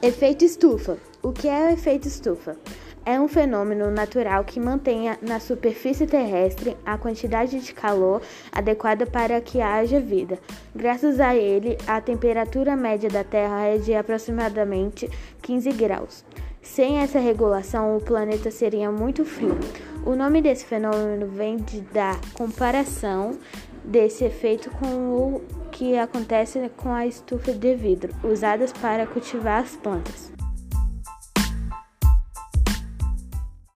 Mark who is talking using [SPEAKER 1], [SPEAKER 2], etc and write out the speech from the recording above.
[SPEAKER 1] Efeito estufa. O que é o efeito estufa? É um fenômeno natural que mantém na superfície terrestre a quantidade de calor adequada para que haja vida. Graças a ele, a temperatura média da Terra é de aproximadamente 15 graus. Sem essa regulação, o planeta seria muito frio. O nome desse fenômeno vem de, da comparação desse efeito com o que acontece com a estufa de vidro usadas para cultivar as plantas.